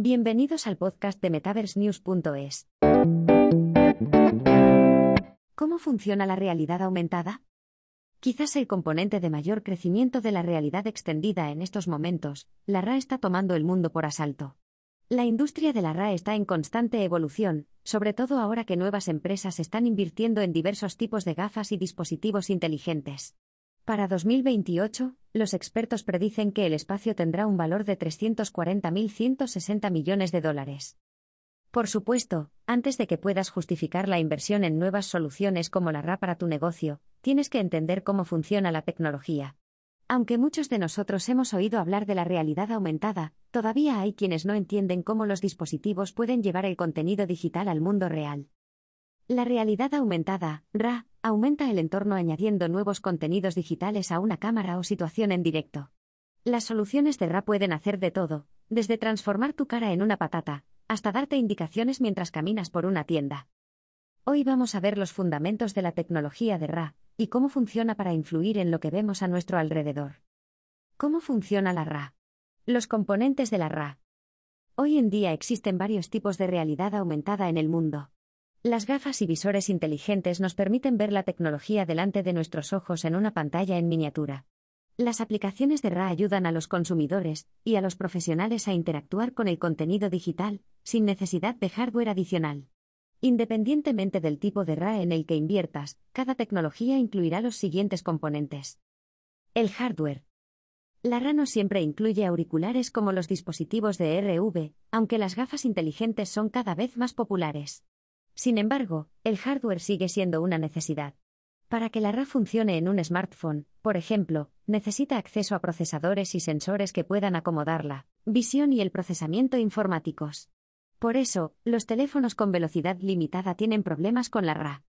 Bienvenidos al podcast de MetaverseNews.es. ¿Cómo funciona la realidad aumentada? Quizás el componente de mayor crecimiento de la realidad extendida en estos momentos, la RA está tomando el mundo por asalto. La industria de la RA está en constante evolución, sobre todo ahora que nuevas empresas están invirtiendo en diversos tipos de gafas y dispositivos inteligentes. Para 2028, los expertos predicen que el espacio tendrá un valor de 340.160 millones de dólares. Por supuesto, antes de que puedas justificar la inversión en nuevas soluciones como la RA para tu negocio, tienes que entender cómo funciona la tecnología. Aunque muchos de nosotros hemos oído hablar de la realidad aumentada, todavía hay quienes no entienden cómo los dispositivos pueden llevar el contenido digital al mundo real. La realidad aumentada, RA, aumenta el entorno añadiendo nuevos contenidos digitales a una cámara o situación en directo. Las soluciones de RA pueden hacer de todo, desde transformar tu cara en una patata, hasta darte indicaciones mientras caminas por una tienda. Hoy vamos a ver los fundamentos de la tecnología de RA y cómo funciona para influir en lo que vemos a nuestro alrededor. ¿Cómo funciona la RA? Los componentes de la RA. Hoy en día existen varios tipos de realidad aumentada en el mundo. Las gafas y visores inteligentes nos permiten ver la tecnología delante de nuestros ojos en una pantalla en miniatura. Las aplicaciones de RA ayudan a los consumidores y a los profesionales a interactuar con el contenido digital, sin necesidad de hardware adicional. Independientemente del tipo de RA en el que inviertas, cada tecnología incluirá los siguientes componentes. El hardware. La RA no siempre incluye auriculares como los dispositivos de RV, aunque las gafas inteligentes son cada vez más populares. Sin embargo, el hardware sigue siendo una necesidad. Para que la RA funcione en un smartphone, por ejemplo, necesita acceso a procesadores y sensores que puedan acomodarla, visión y el procesamiento informáticos. Por eso, los teléfonos con velocidad limitada tienen problemas con la RA.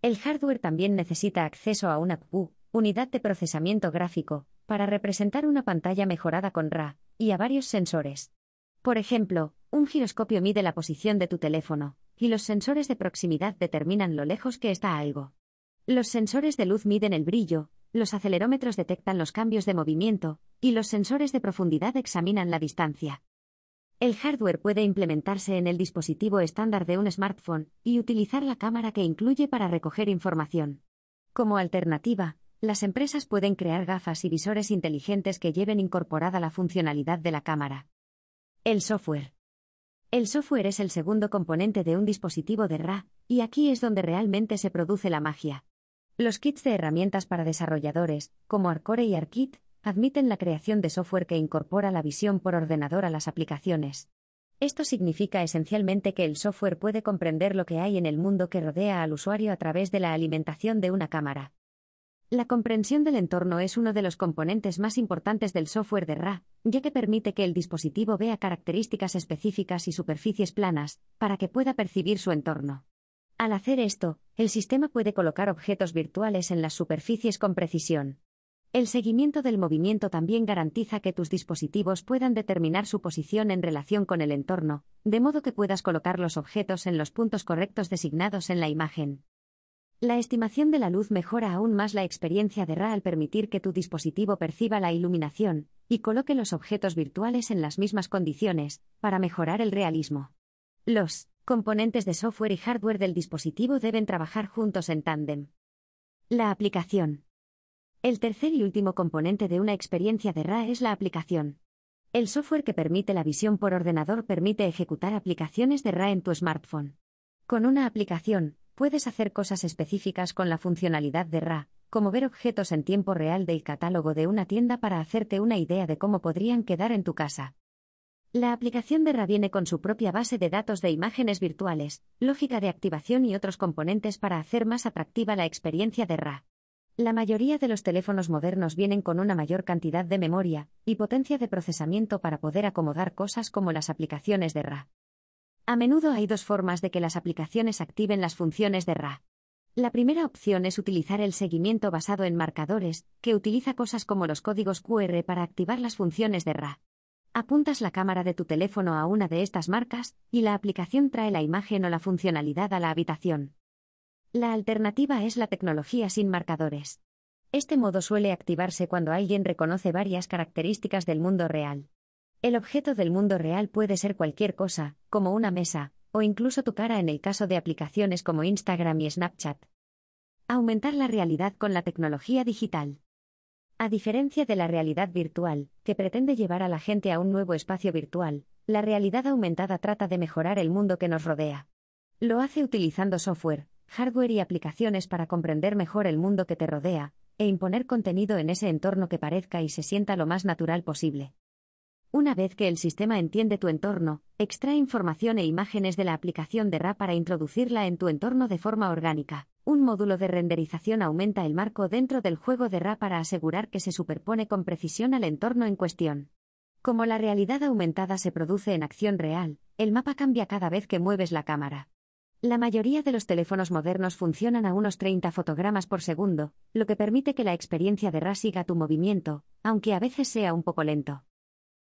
El hardware también necesita acceso a una CPU, unidad de procesamiento gráfico, para representar una pantalla mejorada con RA, y a varios sensores. Por ejemplo, un giroscopio mide la posición de tu teléfono, y los sensores de proximidad determinan lo lejos que está algo. Los sensores de luz miden el brillo, los acelerómetros detectan los cambios de movimiento, y los sensores de profundidad examinan la distancia. El hardware puede implementarse en el dispositivo estándar de un smartphone y utilizar la cámara que incluye para recoger información. Como alternativa, las empresas pueden crear gafas y visores inteligentes que lleven incorporada la funcionalidad de la cámara. El software. El software es el segundo componente de un dispositivo de RA, y aquí es donde realmente se produce la magia. Los kits de herramientas para desarrolladores, como Arcore y ARKit, admiten la creación de software que incorpora la visión por ordenador a las aplicaciones. Esto significa esencialmente que el software puede comprender lo que hay en el mundo que rodea al usuario a través de la alimentación de una cámara. La comprensión del entorno es uno de los componentes más importantes del software de RA, ya que permite que el dispositivo vea características específicas y superficies planas, para que pueda percibir su entorno. Al hacer esto, el sistema puede colocar objetos virtuales en las superficies con precisión. El seguimiento del movimiento también garantiza que tus dispositivos puedan determinar su posición en relación con el entorno, de modo que puedas colocar los objetos en los puntos correctos designados en la imagen. La estimación de la luz mejora aún más la experiencia de RA al permitir que tu dispositivo perciba la iluminación y coloque los objetos virtuales en las mismas condiciones, para mejorar el realismo. Los componentes de software y hardware del dispositivo deben trabajar juntos en tándem. La aplicación. El tercer y último componente de una experiencia de RA es la aplicación. El software que permite la visión por ordenador permite ejecutar aplicaciones de RA en tu smartphone. Con una aplicación, puedes hacer cosas específicas con la funcionalidad de RA, como ver objetos en tiempo real del catálogo de una tienda para hacerte una idea de cómo podrían quedar en tu casa. La aplicación de RA viene con su propia base de datos de imágenes virtuales, lógica de activación y otros componentes para hacer más atractiva la experiencia de RA. La mayoría de los teléfonos modernos vienen con una mayor cantidad de memoria y potencia de procesamiento para poder acomodar cosas como las aplicaciones de RA. A menudo hay dos formas de que las aplicaciones activen las funciones de RA. La primera opción es utilizar el seguimiento basado en marcadores, que utiliza cosas como los códigos QR para activar las funciones de RA. Apuntas la cámara de tu teléfono a una de estas marcas, y la aplicación trae la imagen o la funcionalidad a la habitación. La alternativa es la tecnología sin marcadores. Este modo suele activarse cuando alguien reconoce varias características del mundo real. El objeto del mundo real puede ser cualquier cosa, como una mesa, o incluso tu cara en el caso de aplicaciones como Instagram y Snapchat. Aumentar la realidad con la tecnología digital. A diferencia de la realidad virtual, que pretende llevar a la gente a un nuevo espacio virtual, la realidad aumentada trata de mejorar el mundo que nos rodea. Lo hace utilizando software, hardware y aplicaciones para comprender mejor el mundo que te rodea, e imponer contenido en ese entorno que parezca y se sienta lo más natural posible. Una vez que el sistema entiende tu entorno, extrae información e imágenes de la aplicación de RA para introducirla en tu entorno de forma orgánica. Un módulo de renderización aumenta el marco dentro del juego de RA para asegurar que se superpone con precisión al entorno en cuestión. Como la realidad aumentada se produce en acción real, el mapa cambia cada vez que mueves la cámara. La mayoría de los teléfonos modernos funcionan a unos 30 fotogramas por segundo, lo que permite que la experiencia de RA siga tu movimiento, aunque a veces sea un poco lento.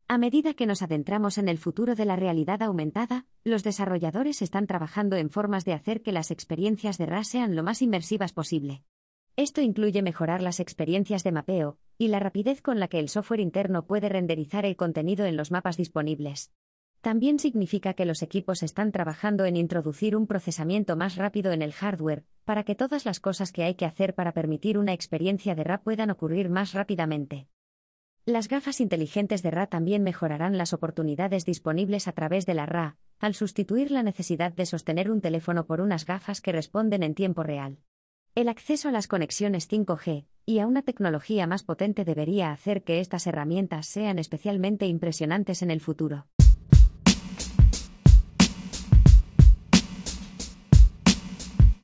A medida que nos adentramos en el futuro de la realidad aumentada, los desarrolladores están trabajando en formas de hacer que las experiencias de RA sean lo más inmersivas posible. Esto incluye mejorar las experiencias de mapeo y la rapidez con la que el software interno puede renderizar el contenido en los mapas disponibles. También significa que los equipos están trabajando en introducir un procesamiento más rápido en el hardware, para que todas las cosas que hay que hacer para permitir una experiencia de RA puedan ocurrir más rápidamente. Las gafas inteligentes de RA también mejorarán las oportunidades disponibles a través de la RA, al sustituir la necesidad de sostener un teléfono por unas gafas que responden en tiempo real. El acceso a las conexiones 5G y a una tecnología más potente debería hacer que estas herramientas sean especialmente impresionantes en el futuro.